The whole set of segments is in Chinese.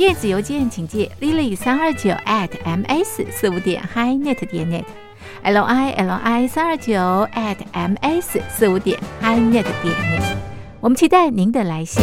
电子邮件请寄 lily 三二九 at ms 四五点 hi.net 点 net，l i l i 三二九 at ms 四五点 hi.net 点 net。我们期待您的来信。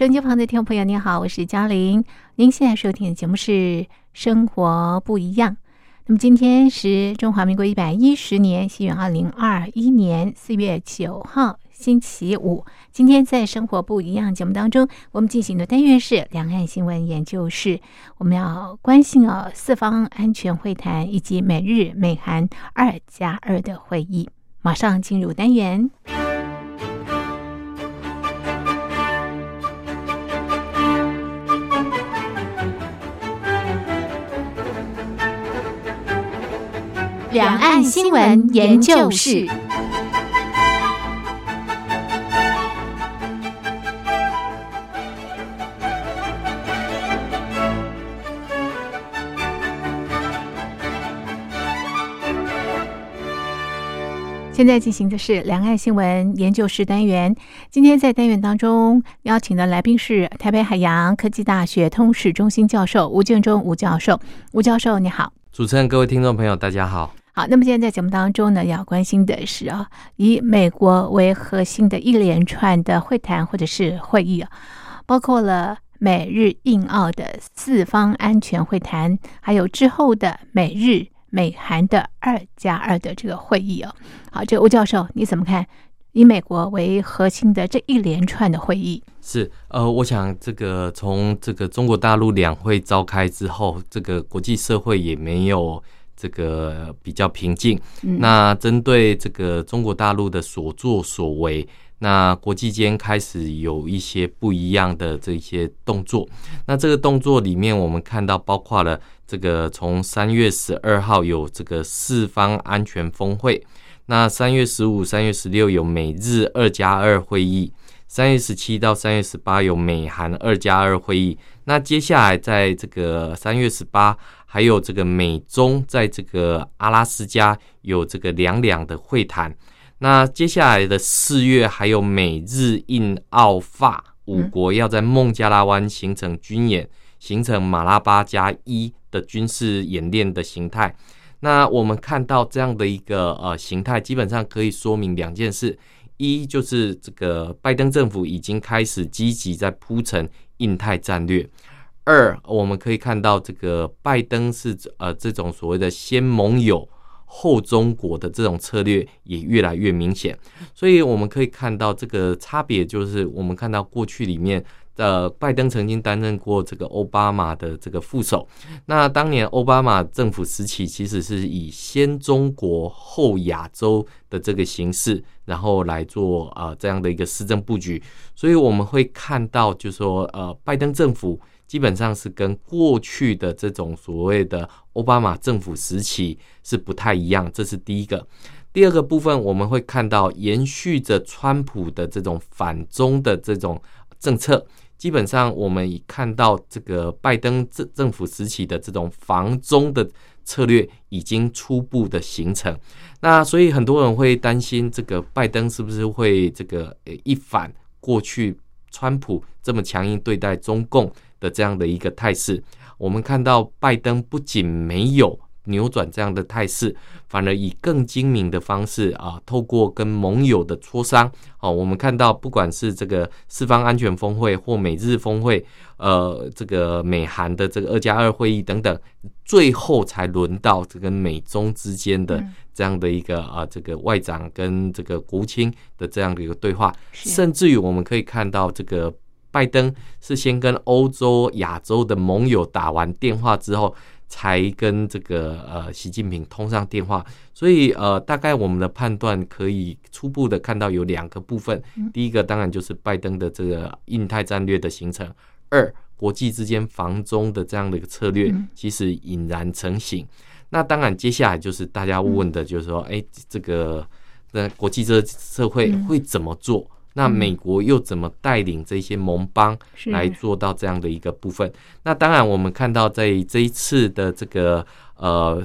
收音机旁的听众朋友，您好，我是嘉玲。您现在收听的节目是《生活不一样》。那么今天是中华民国一百一十年，西元二零二一年四月九号，星期五。今天在《生活不一样》节目当中，我们进行的单元是两岸新闻研究室。我们要关心哦，四方安全会谈以及美日美韩二加二的会议。马上进入单元。两岸新闻研究室。现在进行的是两岸新闻研究室单元。今天在单元当中邀请的来宾是台北海洋科技大学通识中心教授吴建中吴教授。吴教授，你好。主持人，各位听众朋友，大家好。好，那么今天在节目当中呢，要关心的是啊，以美国为核心的一连串的会谈或者是会议啊，包括了美日印澳的四方安全会谈，还有之后的美日。美韩的二加二的这个会议哦，好，这个吴教授你怎么看？以美国为核心的这一连串的会议，是呃，我想这个从这个中国大陆两会召开之后，这个国际社会也没有这个比较平静。那针对这个中国大陆的所作所为。那国际间开始有一些不一样的这些动作，那这个动作里面，我们看到包括了这个从三月十二号有这个四方安全峰会，那三月十五、三月十六有美日二加二会议，三月十七到三月十八有美韩二加二会议，那接下来在这个三月十八还有这个美中在这个阿拉斯加有这个两两的会谈。那接下来的四月，还有美日印澳法五国要在孟加拉湾形成军演，形成马拉巴加一的军事演练的形态。那我们看到这样的一个呃形态，基本上可以说明两件事：一就是这个拜登政府已经开始积极在铺陈印太战略；二我们可以看到这个拜登是呃这种所谓的先盟友。后中国的这种策略也越来越明显，所以我们可以看到这个差别，就是我们看到过去里面呃拜登曾经担任过这个奥巴马的这个副手，那当年奥巴马政府时期其实是以先中国后亚洲的这个形式，然后来做呃这样的一个施政布局，所以我们会看到，就说呃拜登政府。基本上是跟过去的这种所谓的奥巴马政府时期是不太一样，这是第一个。第二个部分，我们会看到延续着川普的这种反中的这种政策，基本上我们已看到这个拜登政政府时期的这种防中的策略已经初步的形成。那所以很多人会担心，这个拜登是不是会这个一反过去川普这么强硬对待中共？的这样的一个态势，我们看到拜登不仅没有扭转这样的态势，反而以更精明的方式啊，透过跟盟友的磋商，哦，我们看到不管是这个四方安全峰会或美日峰会，呃，这个美韩的这个二加二会议等等，最后才轮到这个美中之间的这样的一个啊，这个外长跟这个国务卿的这样的一个对话，甚至于我们可以看到这个。拜登是先跟欧洲、亚洲的盟友打完电话之后，才跟这个呃习近平通上电话。所以呃，大概我们的判断可以初步的看到有两个部分。第一个当然就是拜登的这个印太战略的形成；二，国际之间防中的这样的一个策略其实已然成型。那当然接下来就是大家问的，就是说，哎，这个那国际这社会会怎么做？那美国又怎么带领这些盟邦来做到这样的一个部分？那当然，我们看到在这一次的这个呃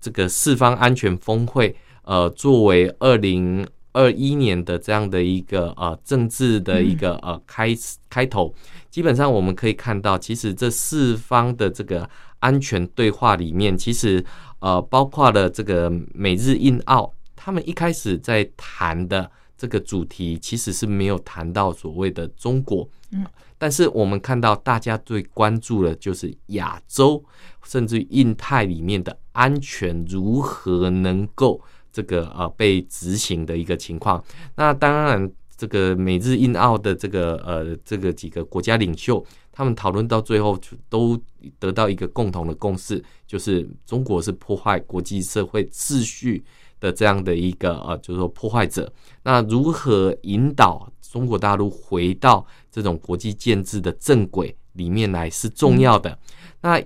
这个四方安全峰会，呃，作为二零二一年的这样的一个呃政治的一个呃开开头，基本上我们可以看到，其实这四方的这个安全对话里面，其实呃包括了这个美日印澳，他们一开始在谈的。这个主题其实是没有谈到所谓的中国，嗯，但是我们看到大家最关注的就是亚洲，甚至印太里面的安全如何能够这个呃被执行的一个情况。那当然，这个美日印澳的这个呃这个几个国家领袖，他们讨论到最后都得到一个共同的共识，就是中国是破坏国际社会秩序。的这样的一个呃，就是说破坏者，那如何引导中国大陆回到这种国际建制的正轨里面来是重要的。那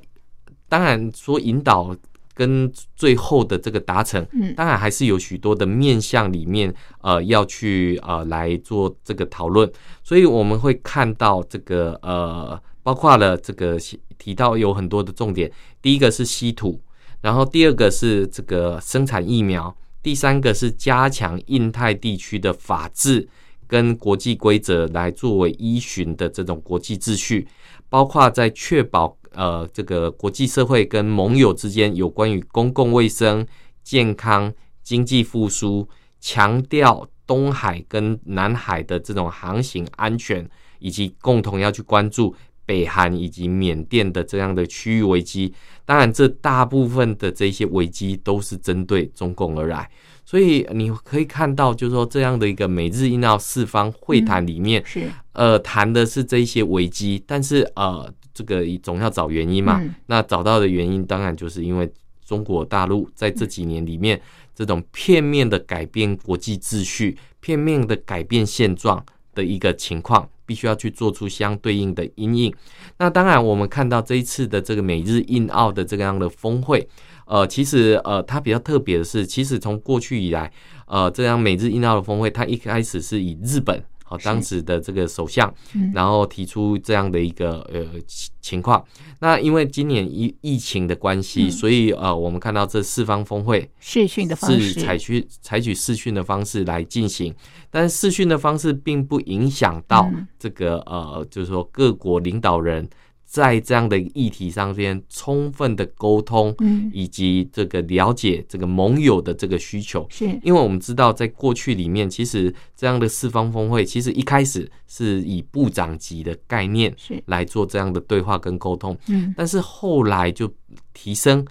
当然说引导跟最后的这个达成，嗯，当然还是有许多的面向里面呃要去呃来做这个讨论。所以我们会看到这个呃，包括了这个提到有很多的重点，第一个是稀土，然后第二个是这个生产疫苗。第三个是加强印太地区的法治跟国际规则来作为依循的这种国际秩序，包括在确保呃这个国际社会跟盟友之间有关于公共卫生、健康、经济复苏，强调东海跟南海的这种航行安全，以及共同要去关注。北韩以及缅甸的这样的区域危机，当然，这大部分的这些危机都是针对中共而来，所以你可以看到，就是说这样的一个美日印澳四方会谈里面，是呃谈的是这些危机，但是呃这个总要找原因嘛，那找到的原因当然就是因为中国大陆在这几年里面这种片面的改变国际秩序、片面的改变现状的一个情况。必须要去做出相对应的阴影。那当然，我们看到这一次的这个美日印澳的这个样的峰会，呃，其实呃，它比较特别的是，其实从过去以来，呃，这样美日印澳的峰会，它一开始是以日本。好，当时的这个首相，然后提出这样的一个呃情况。那因为今年疫疫情的关系，所以呃，我们看到这四方峰会视讯的方式是采取采取视讯的方式来进行，但是视讯的方式并不影响到这个呃，就是说各国领导人。在这样的议题上边充分的沟通，嗯，以及这个了解这个盟友的这个需求，是。因为我们知道，在过去里面，其实这样的四方峰会，其实一开始是以部长级的概念是。来做这样的对话跟沟通，嗯，但是后来就提升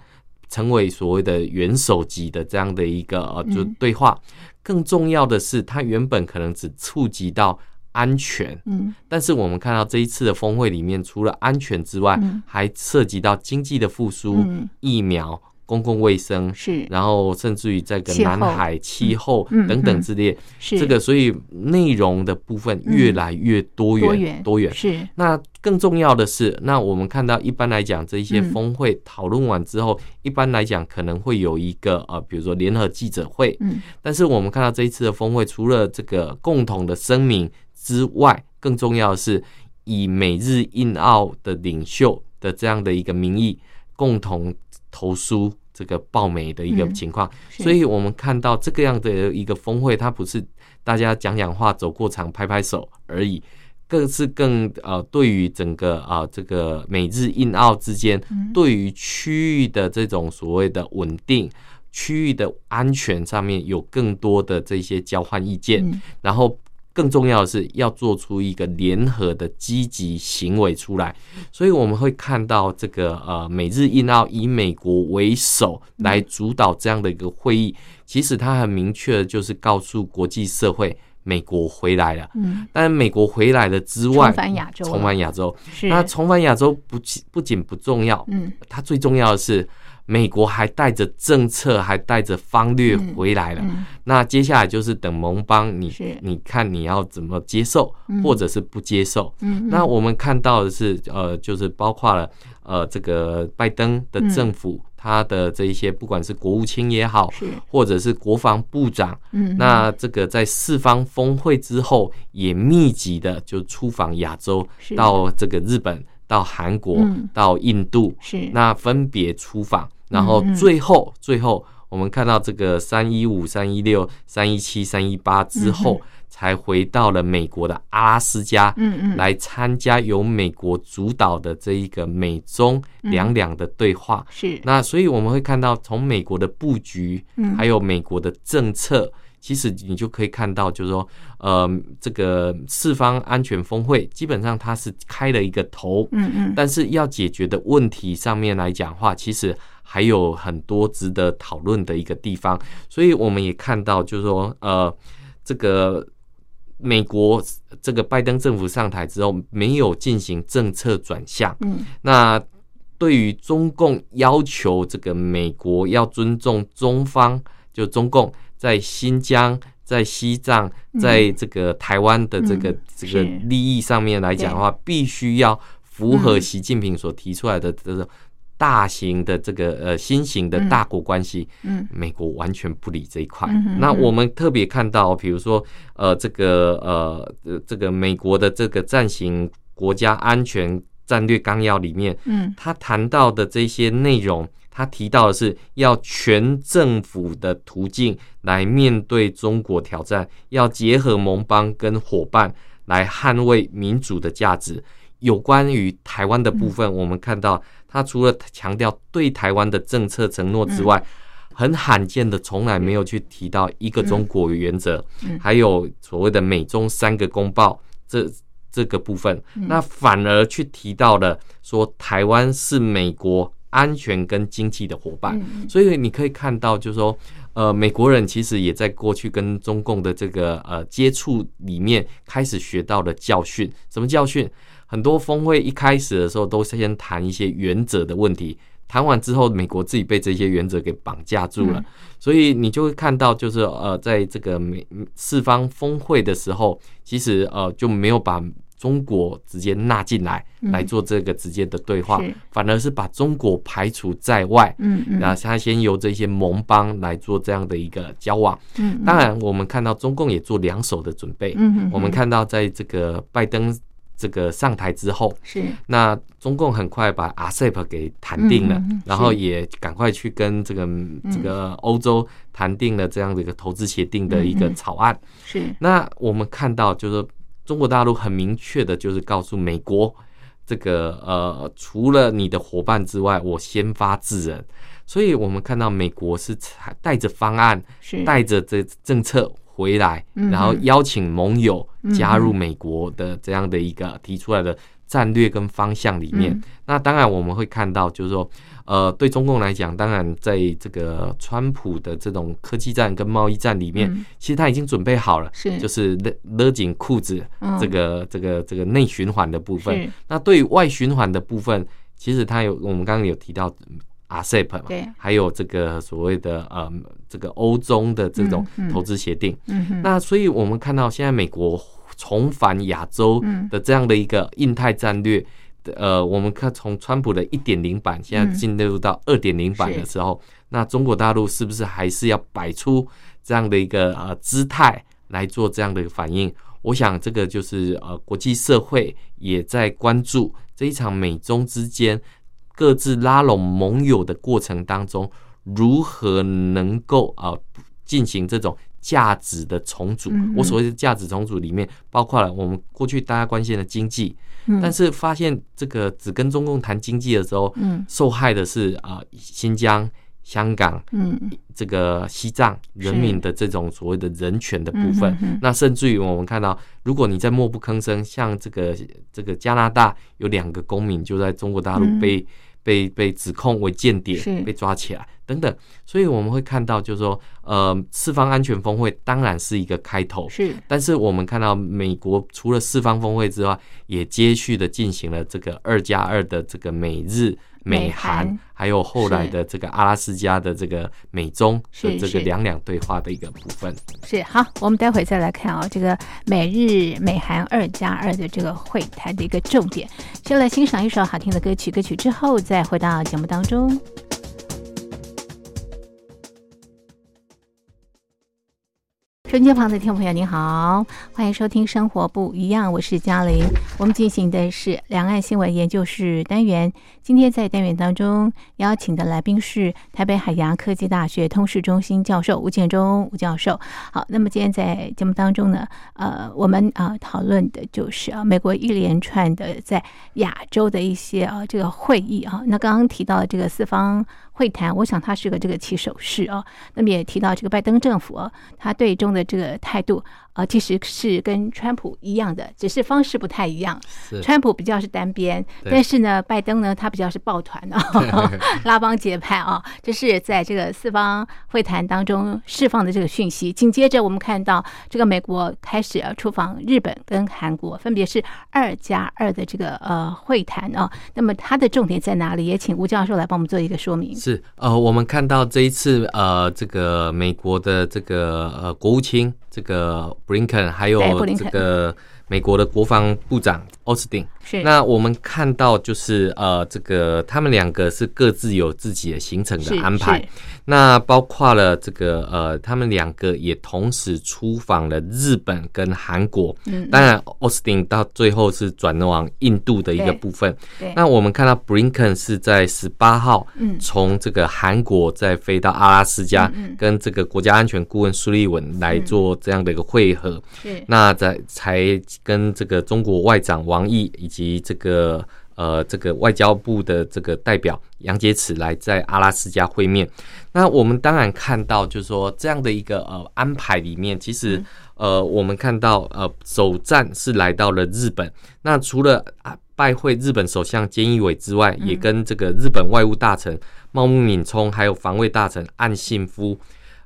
成为所谓的元首级的这样的一个呃就对话，更重要的是，它原本可能只触及到。安全，嗯，但是我们看到这一次的峰会里面，除了安全之外，还涉及到经济的复苏、疫苗、公共卫生，是，然后甚至于这个南海气候等等之列，是。这个，所以内容的部分越来越多元，多元。是。那更重要的是，那我们看到一般来讲，这一些峰会讨论完之后，一般来讲可能会有一个呃，比如说联合记者会，嗯，但是我们看到这一次的峰会，除了这个共同的声明。之外，更重要的是以美日印澳的领袖的这样的一个名义，共同投书这个报美的一个情况。所以，我们看到这个样的一个峰会，它不是大家讲讲话、走过场、拍拍手而已，更是更呃，对于整个啊这个美日印澳之间，对于区域的这种所谓的稳定、区域的安全上面有更多的这些交换意见，然后。更重要的是要做出一个联合的积极行为出来，所以我们会看到这个呃，美日印澳以美国为首来主导这样的一个会议，其实它很明确的就是告诉国际社会，美国回来了。嗯，但美国回来了之外，重返亚洲，重返亚洲。是那重返亚洲不不仅不重要，嗯，它最重要的是。美国还带着政策，还带着方略回来了。那接下来就是等盟邦，你你看你要怎么接受，或者是不接受。那我们看到的是，呃，就是包括了呃，这个拜登的政府，他的这一些，不管是国务卿也好，或者是国防部长，那这个在四方峰会之后，也密集的就出访亚洲，到这个日本、到韩国、到印度，是。那分别出访。然后最后，最后我们看到这个三一五、三一六、三一七、三一八之后，才回到了美国的阿拉斯加，嗯嗯，来参加由美国主导的这一个美中两两的对话。是。那，所以我们会看到从美国的布局，还有美国的政策。其实你就可以看到，就是说，呃，这个四方安全峰会基本上它是开了一个头，嗯嗯，但是要解决的问题上面来讲话，其实还有很多值得讨论的一个地方。所以我们也看到，就是说，呃，这个美国这个拜登政府上台之后，没有进行政策转向，嗯，那对于中共要求这个美国要尊重中方，就中共。在新疆、在西藏、在这个台湾的这个这个利益上面来讲的话，必须要符合习近平所提出来的这种大型的这个呃新型的大国关系。嗯，美国完全不理这一块。那我们特别看到，比如说呃这个呃这个美国的这个暂行国家安全战略纲要里面，嗯他谈到的这些内容，他提到的是要全政府的途径来面对中国挑战，要结合盟邦跟伙伴来捍卫民主的价值。有关于台湾的部分，我们看到他除了强调对台湾的政策承诺之外，很罕见的从来没有去提到一个中国原则，嗯。还有所谓的美中三个公报这这个部分，嗯。那反而去提到了说台湾是美国安全跟经济的伙伴，嗯所以你可以看到，就是说，呃，美国人其实也在过去跟中共的这个呃接触里面开始学到了教训。什么教训？很多峰会一开始的时候都是先谈一些原则的问题，谈完之后，美国自己被这些原则给绑架住了，嗯所以你就会看到，就是呃，在这个美四方峰会的时候，其实呃就没有把中国直接纳进来嗯来做这个直接的对话，是反而是把中国排除在外。嗯嗯那他先由这些盟邦来做这样的一个交往。嗯，当然，我们看到中共也做两手的准备。嗯嗯我们看到在这个拜登这个上台之后，是。那中共很快把 RCEP 给谈定了然后也赶快去跟这个这个欧洲谈定了这样的一个投资协定的一个草案。是。那我们看到，就是中国大陆很明确的，就是告诉美国，这个呃，除了你的伙伴之外，我先发制人。所以我们看到美国是采带着方案，是。带着这政策回来，嗯然后邀请盟友嗯加入美国的这样的一个提出来的战略跟方向里面。嗯。那当然我们会看到，就是说，呃，对中共来讲，当然在这个川普的这种科技战跟贸易战里面，嗯。其实他已经准备好了，是。就是勒勒紧裤子，嗯。这个这个这个内循环的部分。那对于外循环的部分，其实他有我们刚刚有提到 RCEP 嘛，对还有这个所谓的呃这个欧中的这种投资协定。嗯哼那所以我们看到现在美国重返亚洲嗯的这样的一个印太战略。呃，我们看从川普的一点零版，现在进入到二点零版的时候，那中国大陆是不是还是要摆出这样的一个呃姿态来做这样的一个反应？我想这个就是呃国际社会也在关注这一场美中之间各自拉拢盟友的过程当中，如何能够啊、呃进行这种价值的重组。我所谓的价值重组里面，包括了我们过去大家关心的经济，嗯。但是发现这个只跟中共谈经济的时候，嗯。受害的是啊、新疆、香港、嗯。这个西藏人民的这种所谓的人权的部分。那甚至于我们看到，如果你在默不吭声，像这个这个加拿大有两个公民就在中国大陆嗯。被、被被指控为间谍，被抓起来等等，所以我们会看到，就是说，呃，四方安全峰会当然是一个开头，是。但是我们看到美国除了四方峰会之外，也接续的进行了这个二加二的这个美日、美美韩韩，还有后来的这个阿拉斯加的这个美中是的这个两两对话的一个部分。是好，我们待会再来看啊、这个美日美韩二加二的这个会谈的一个重点。先来欣赏一首好听的歌曲，歌曲之后再回到节目当中。收音机旁的听众朋友，您好，欢迎收听《生活不一样》，我是嘉玲。我们进行的是两岸新闻研究室单元。今天在单元当中邀请的来宾是台北海洋科技大学通识中心教授吴建中吴教授。好，那么今天在节目当中呢，呃，我们啊、讨论的就是啊美国一连串的在亚洲的一些啊这个会议啊。那刚刚提到的这个四方会谈，我想他是个这个起手式啊。那么也提到这个拜登政府啊，他对中的这个态度啊，其实是跟川普一样的，只是方式不太一样。川普比较是单边，但是呢，拜登呢，他比较是抱团啊，拉帮结派啊，这是在这个四方会谈当中释放的这个讯息。紧接着，我们看到这个美国开始要出访日本跟韩国，分别是二加二的这个呃会谈啊。那么它的重点在哪里？也请吴教授来帮我们做一个说明。是呃，我们看到这一次呃，这个美国的这个呃国务卿这个布林肯，还有这个美国的国防部长奥斯汀。是那我们看到就是呃，这个他们两个是各自有自己的行程的安排。那包括了这个呃，他们两个也同时出访了日本跟韩国。嗯，当然奥斯汀到最后是转往印度的一个部分。对。那我们看到 Brinken 是在十八号，嗯，从这个韩国再飞到阿拉斯加，跟这个国家安全顾问苏利文来做这样的一个会合。是。那在才跟这个中国外长王毅以及这个。呃，这个外交部的这个代表杨洁篪来在阿拉斯加会面。那我们当然看到，就是说这样的一个呃安排里面，其实呃我们看到呃首站是来到了日本。那除了啊拜会日本首相菅义伟之外，也跟这个日本外务大臣茂木敏充，还有防卫大臣岸信夫，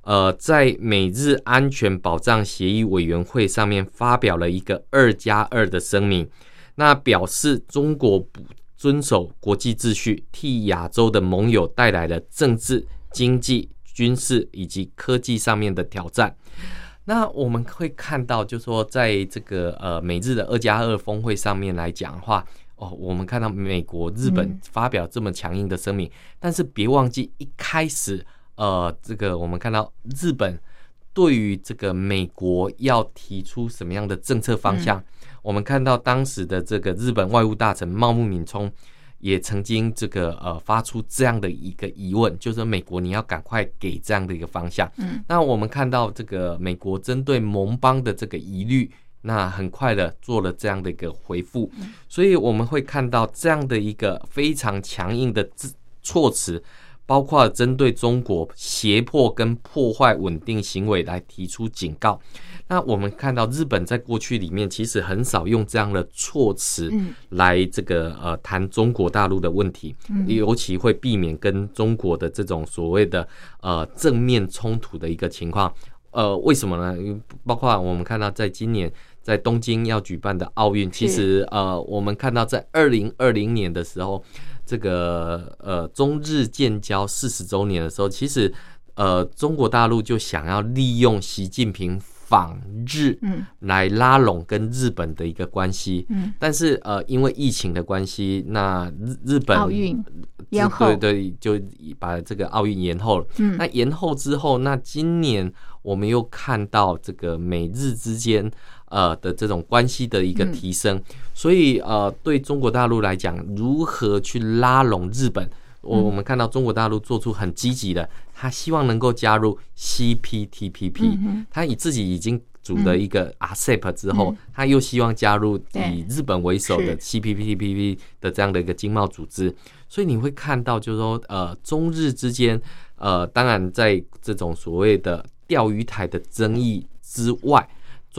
呃，在美日安全保障协议委员会上面发表了一个二加二的声明。那表示中国不遵守国际秩序，替亚洲的盟友带来了政治、经济、军事以及科技上面的挑战。那我们会看到，就说在这个呃美日的二加二峰会上面来讲的话，哦，我们看到美国、日本发表这么强硬的声明，但是别忘记一开始，呃，这个我们看到日本对于这个美国要提出什么样的政策方向。我们看到当时的这个日本外务大臣茂木敏充也曾经这个呃发出这样的一个疑问，就是美国你要赶快给这样的一个方向。嗯，那我们看到这个美国针对盟邦的这个疑虑，那很快的做了这样的一个回复。所以我们会看到这样的一个非常强硬的措辞，包括针对中国胁迫跟破坏稳定行为来提出警告。那我们看到日本在过去里面其实很少用这样的措辞来这个呃谈中国大陆的问题，尤其会避免跟中国的这种所谓的呃正面冲突的一个情况。呃，为什么呢？包括我们看到在今年在东京要举办的奥运，其实呃我们看到在二零二零年的时候，这个呃中日建交四十周年的时候，其实呃中国大陆就想要利用习近平。访日，嗯，来拉拢跟日本的一个关系，嗯，但是呃，因为疫情的关系，那日日本奥运延后，对对，就把这个奥运延后了。嗯，那延后之后，那今年我们又看到这个美日之间呃的这种关系的一个提升，所以呃，对中国大陆来讲，如何去拉拢日本？我我们看到中国大陆做出很积极的，他希望能够加入 CPTPP，他以自己已经组的一个 ASEP 之后，他又希望加入以日本为首的 CPTPP 的这样的一个经贸组织，所以你会看到，就是说，呃，中日之间，呃，当然在这种所谓的钓鱼台的争议之外，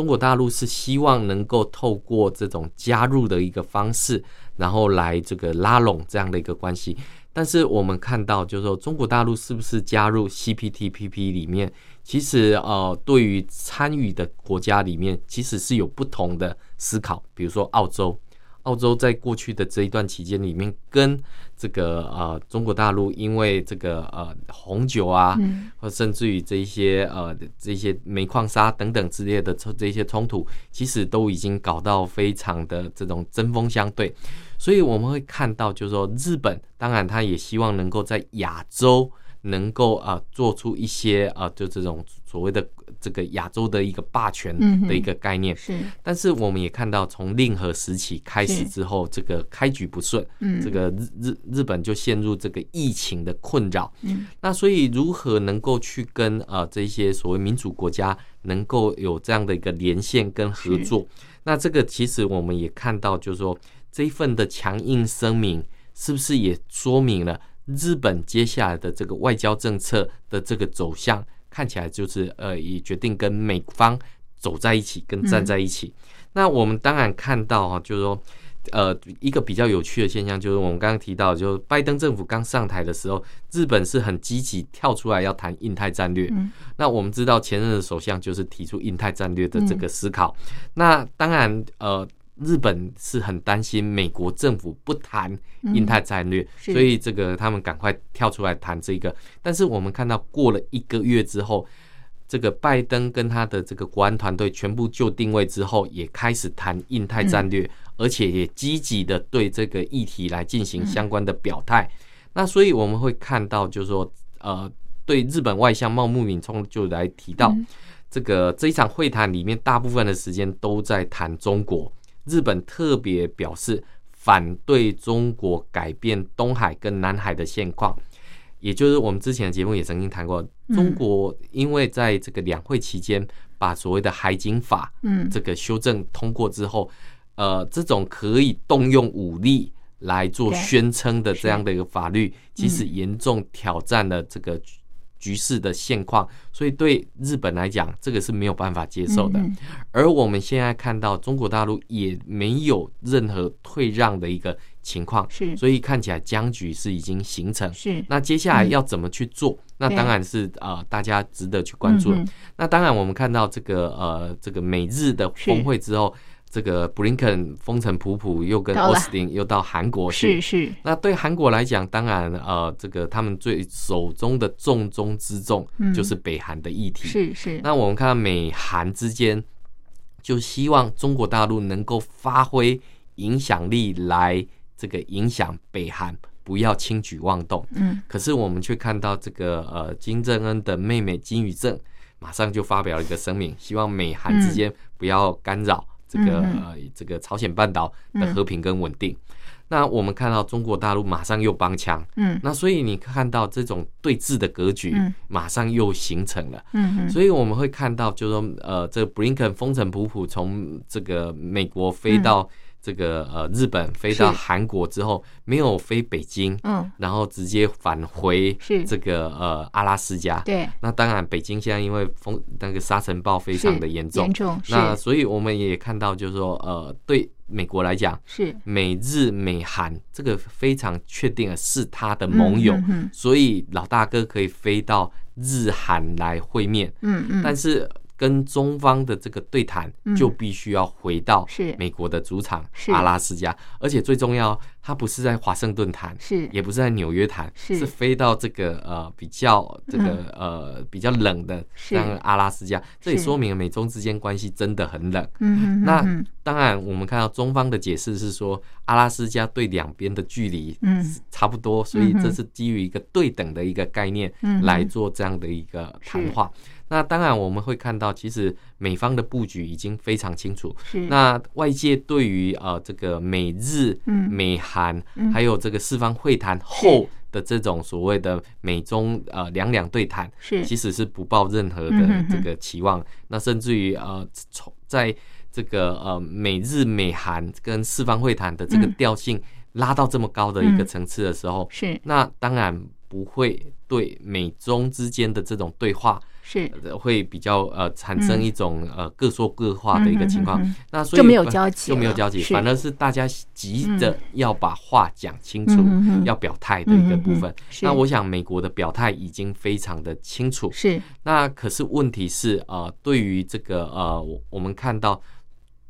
中国大陆是希望能够透过这种加入的一个方式，然后来这个拉拢这样的一个关系。但是我们看到，就是说，中国大陆是不是加入 CPTPP 里面？其实，呃，对于参与的国家里面，其实是有不同的思考。比如说，澳洲，澳洲在过去的这一段期间里面，跟这个呃中国大陆，因为这个呃红酒啊，或甚至于这一些呃这些煤矿砂等等之类的这些冲突，其实都已经搞到非常的这种针锋相对。所以我们会看到，就是说，日本当然他也希望能够在亚洲能够啊做出一些啊，就这种所谓的这个亚洲的一个霸权的一个概念。是。但是我们也看到，从令和时期开始之后，这个开局不顺，这个日日日本就陷入这个疫情的困扰。嗯。那所以如何能够去跟啊这些所谓民主国家能够有这样的一个连线跟合作？那这个其实我们也看到，就是说。这一份的强硬声明，是不是也说明了日本接下来的这个外交政策的这个走向？看起来就是呃，也决定跟美方走在一起，跟站在一起。那我们当然看到哈，就是说，呃，一个比较有趣的现象，就是我们刚刚提到，就是拜登政府刚上台的时候，日本是很积极跳出来要谈印太战略。那我们知道前任的首相就是提出印太战略的这个思考。那当然，呃。日本是很担心美国政府不谈印太战略，所以这个他们赶快跳出来谈这个。但是我们看到过了一个月之后，这个拜登跟他的这个国安团队全部就定位之后，也开始谈印太战略，而且也积极的对这个议题来进行相关的表态。那所以我们会看到，就是说，呃，对日本外相茂木敏充就来提到，这个这一场会谈里面，大部分的时间都在谈中国。日本特别表示反对中国改变东海跟南海的现况。也就是我们之前的节目也曾经谈过，中国因为在这个两会期间把所谓的海警法，嗯，这个修正通过之后，呃，这种可以动用武力来做宣称的这样的一个法律，其实严重挑战了这个。局势的现况，所以对日本来讲，这个是没有办法接受的。而我们现在看到中国大陆也没有任何退让的一个情况，是，所以看起来僵局是已经形成。是，那接下来要怎么去做？那当然是呃，大家值得去关注。那当然，我们看到这个呃，这个美日的峰会之后。这个布林肯风尘仆仆，又跟奥斯汀又到韩国去。是是。那对韩国来讲，当然呃，这个他们最手中的重中之重就是北韩的议题。是是。那我们看到美韩之间，就希望中国大陆能够发挥影响力来这个影响北韩，不要轻举妄动。嗯。可是我们却看到这个呃金正恩的妹妹金宇正马上就发表了一个声明，希望美韩之间不要干扰。这个呃，这个朝鲜半岛的和平跟稳定，那我们看到中国大陆马上又帮腔，嗯，那所以你看到这种对峙的格局，马上又形成了，嗯所以我们会看到，就是说，呃，这个布林肯风尘仆仆从这个美国飞到。这个呃，日本飞到韩国之后，没有飞北京，嗯，然后直接返回是。这个呃阿拉斯加，对。那当然，北京现在因为风那个沙尘暴非常的严重，严重。那所以我们也看到，就是说呃，对美国来讲，是。美日美韩这个非常确定的是他的盟友，所以老大哥可以飞到日韩来会面，嗯嗯，但是。跟中方的这个对谈，就必须要回到美国的主场阿拉斯加，而且最重要，它不是在华盛顿谈，是。也不是在纽约谈，是。飞到这个呃比较这个呃比较冷的像阿拉斯加，这也说明美中之间关系真的很冷。嗯，那当然我们看到中方的解释是说，阿拉斯加对两边的距离嗯。差不多，所以这是基于一个对等的一个概念来做这样的一个谈话。那当然，我们会看到，其实美方的布局已经非常清楚。是。那外界对于呃这个美日、美韩，还有这个四方会谈后的这种所谓的美中呃两两对谈，是，其实是不抱任何的这个期望。那甚至于呃从在这个呃美日美韩跟四方会谈的这个调性拉到这么高的一个层次的时候，是。那当然不会对美中之间的这种对话。是。会比较呃产生一种呃各说各话的一个情况，那所以就没有交集，就没有交集，反而是大家急着要把话讲清楚，要表态的一个部分。那我想美国的表态已经非常的清楚，是。那可是问题是呃，对于这个呃，我们看到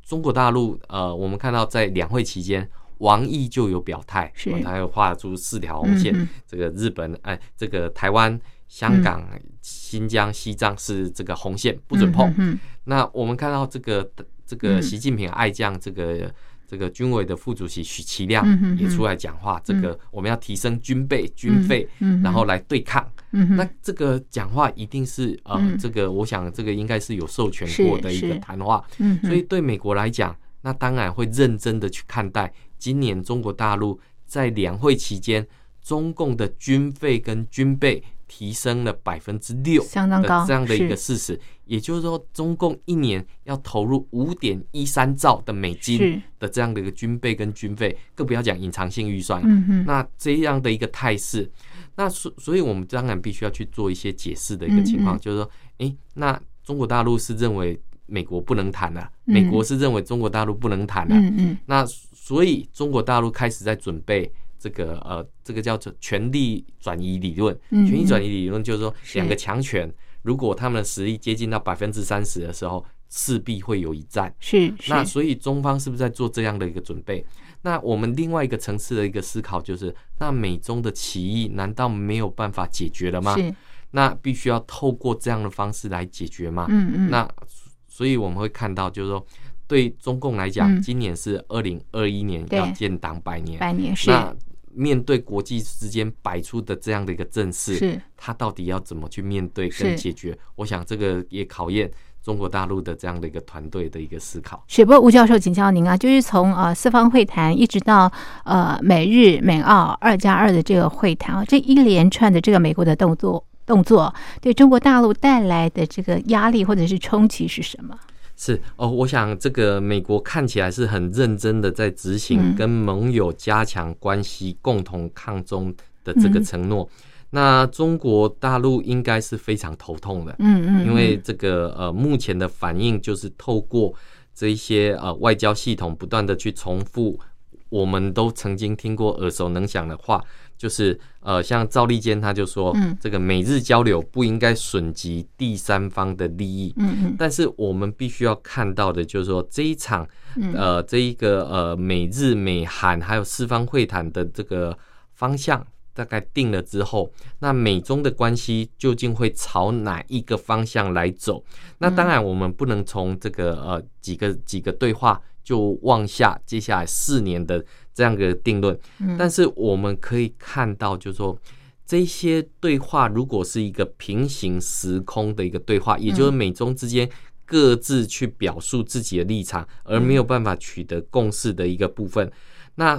中国大陆呃，我们看到在两会期间，王毅就有表态，是，他又画出四条红线，这个日本哎，这个台湾。香港、新疆、西藏是这个红线，不准碰。那我们看到这个这个习近平爱将这个这个军委的副主席许其亮也出来讲话，这个我们要提升军备、军费，然后来对抗。那这个讲话一定是呃，这个我想这个应该是有授权过的一个谈话。所以对美国来讲，那当然会认真的去看待今年中国大陆在两会期间中共的军费跟军备。提升了百分之六，相当高这样的一个事实，也就是说，中共一年要投入五点一三兆的美金的这样的一个军备跟军费，更不要讲隐藏性预算。嗯那这样的一个态势，那所所以我们当然必须要去做一些解释的一个情况，就是说，哎，那中国大陆是认为美国不能谈了，美国是认为中国大陆不能谈了。嗯嗯，那所以中国大陆开始在准备。这个呃，这个叫做权力转移理论。权力转移理论就是说，两个强权如果他们的实力接近到百分之三十的时候，势必会有一战。是。那所以中方是不是在做这样的一个准备？那我们另外一个层次的一个思考就是，那美中的歧义难道没有办法解决了吗？是。那必须要透过这样的方式来解决嘛。嗯嗯，那所以我们会看到，就是说，对中共来讲，嗯今年是二零二一年要建党百年，百年是那面对国际之间摆出的这样的一个阵势，是他到底要怎么去面对跟解决？我想这个也考验中国大陆的这样的一个团队的一个思考。是，不过吴教授请教您啊，就是从呃四方会谈一直到呃美日美澳二加二的这个会谈啊，这一连串的这个美国的动作动作，对中国大陆带来的这个压力或者是冲击是什么？是哦，我想这个美国看起来是很认真的在执嗯。行跟盟友加强关系、共同抗中的这个嗯。承诺。那中国大陆应该是非常头痛的，嗯嗯，因为这个呃，目前的反应就是透过这一些呃外交系统不断的去重复，我们都曾经听过耳熟能详的话，就是呃，像赵立坚他就说，嗯这个美日交流不应该损及第三方的利益。嗯嗯但是我们必须要看到的，就是说这一场嗯呃这一个呃美日美韩还有四方会谈的这个方向大概定了之后，那美中的关系究竟会朝哪一个方向来走？那当然我们不能从这个呃几个几个对话就妄下接下来四年的这样的定论，嗯。但是我们可以看到，就是说。这些对话如果是一个平行时空的一个对话，也就是美中之间各自去表述自己的立场，而没有办法取得共识的一个部分。那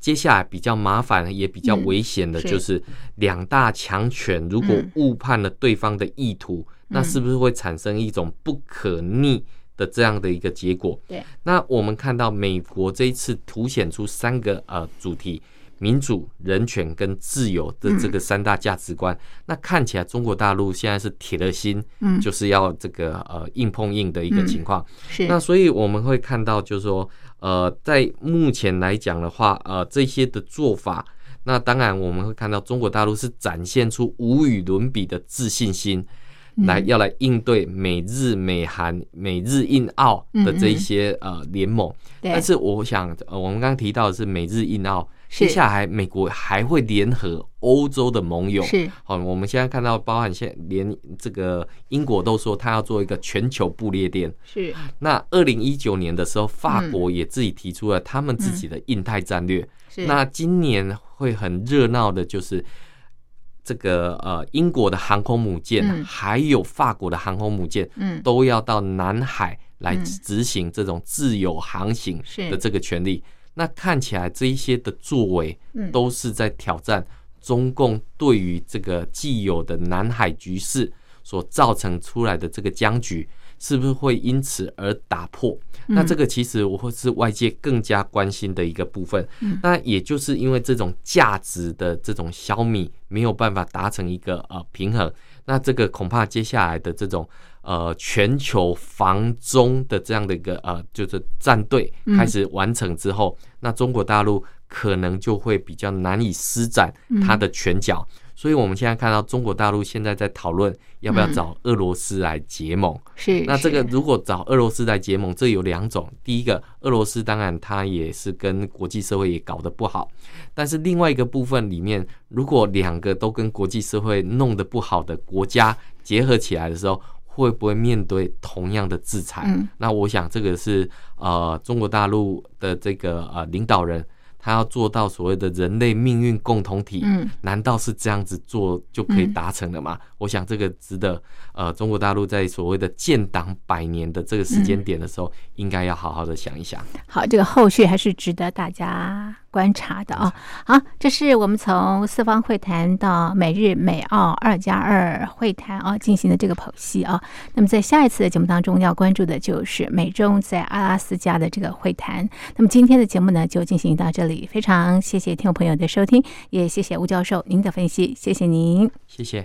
接下来比较麻烦也比较危险的就是两大强权如果嗯。误判了对方的意图，那是不是会产生一种不可逆的这样的一个结果？对，那我们看到美国这一次凸显出三个呃主题。民主、人权跟自由的这个三大价值观，那看起来中国大陆现在是铁了心，嗯就是要这个呃硬碰硬的一个情况。是那所以我们会看到，就是说，呃，在目前来讲的话，呃，这些的做法，那当然我们会看到中国大陆是展现出无与伦比的自信心，来要来应对美日美韩、美日印澳的这一些呃联盟。但是我想，呃，我们刚刚提到的是美日印澳，接下来美国还会联合欧洲的盟友。是好，我们现在看到，包含现连这个英国都说他要做一个全球布列颠。是那二零一九年的时候，法嗯国也自己提出了他们自己的印太战略。是那今年会很热闹的，就是这个呃英国的航空母舰，嗯。还有法国的航空母舰，嗯。都要到南海来嗯。执行这种自由航行的这个权利。那看起来这一些的作为嗯，都是在挑战中共对于这个既有的南海局势所造成出来的这个僵局，是不是会因此而打破？那这个其实我会是外界更加关心的一个部分。那也就是因为这种价值的这种消弭没有办法达成一个呃平衡，那这个恐怕接下来的这种呃全球防中的这样的一个呃就是战队开始完成之后，那中国大陆可能就会比较难以施展它的拳脚。所以我们现在看到中国大陆现在在讨论要不要找俄罗斯来结盟。是那这个如果找俄罗斯来结盟，这有两种。第一个，俄罗斯当然它也是跟国际社会也搞得不好，但是另外一个部分里面，如果两个都跟国际社会弄得不好的国家结合起来的时候，会不会面对同样的制裁？嗯那我想这个是呃中国大陆的这个呃领导人。他要做到所谓的人类命运共同体，嗯难道是这样子做就可以达成的吗？我想这个值得呃中国大陆在所谓的建党百年的这个时间点的时候，应该要好好的想一想。好，这个后续还是值得大家观察的啊。好，这是我们从四方会谈到美日美澳二加二会谈啊进行的这个剖析啊。那么在下一次的节目当中要关注的就是美中在阿拉斯加的这个会谈。那么今天的节目呢就进行到这里，非常谢谢听众朋友的收听，也谢谢吴教授您的分析，谢谢您。谢谢。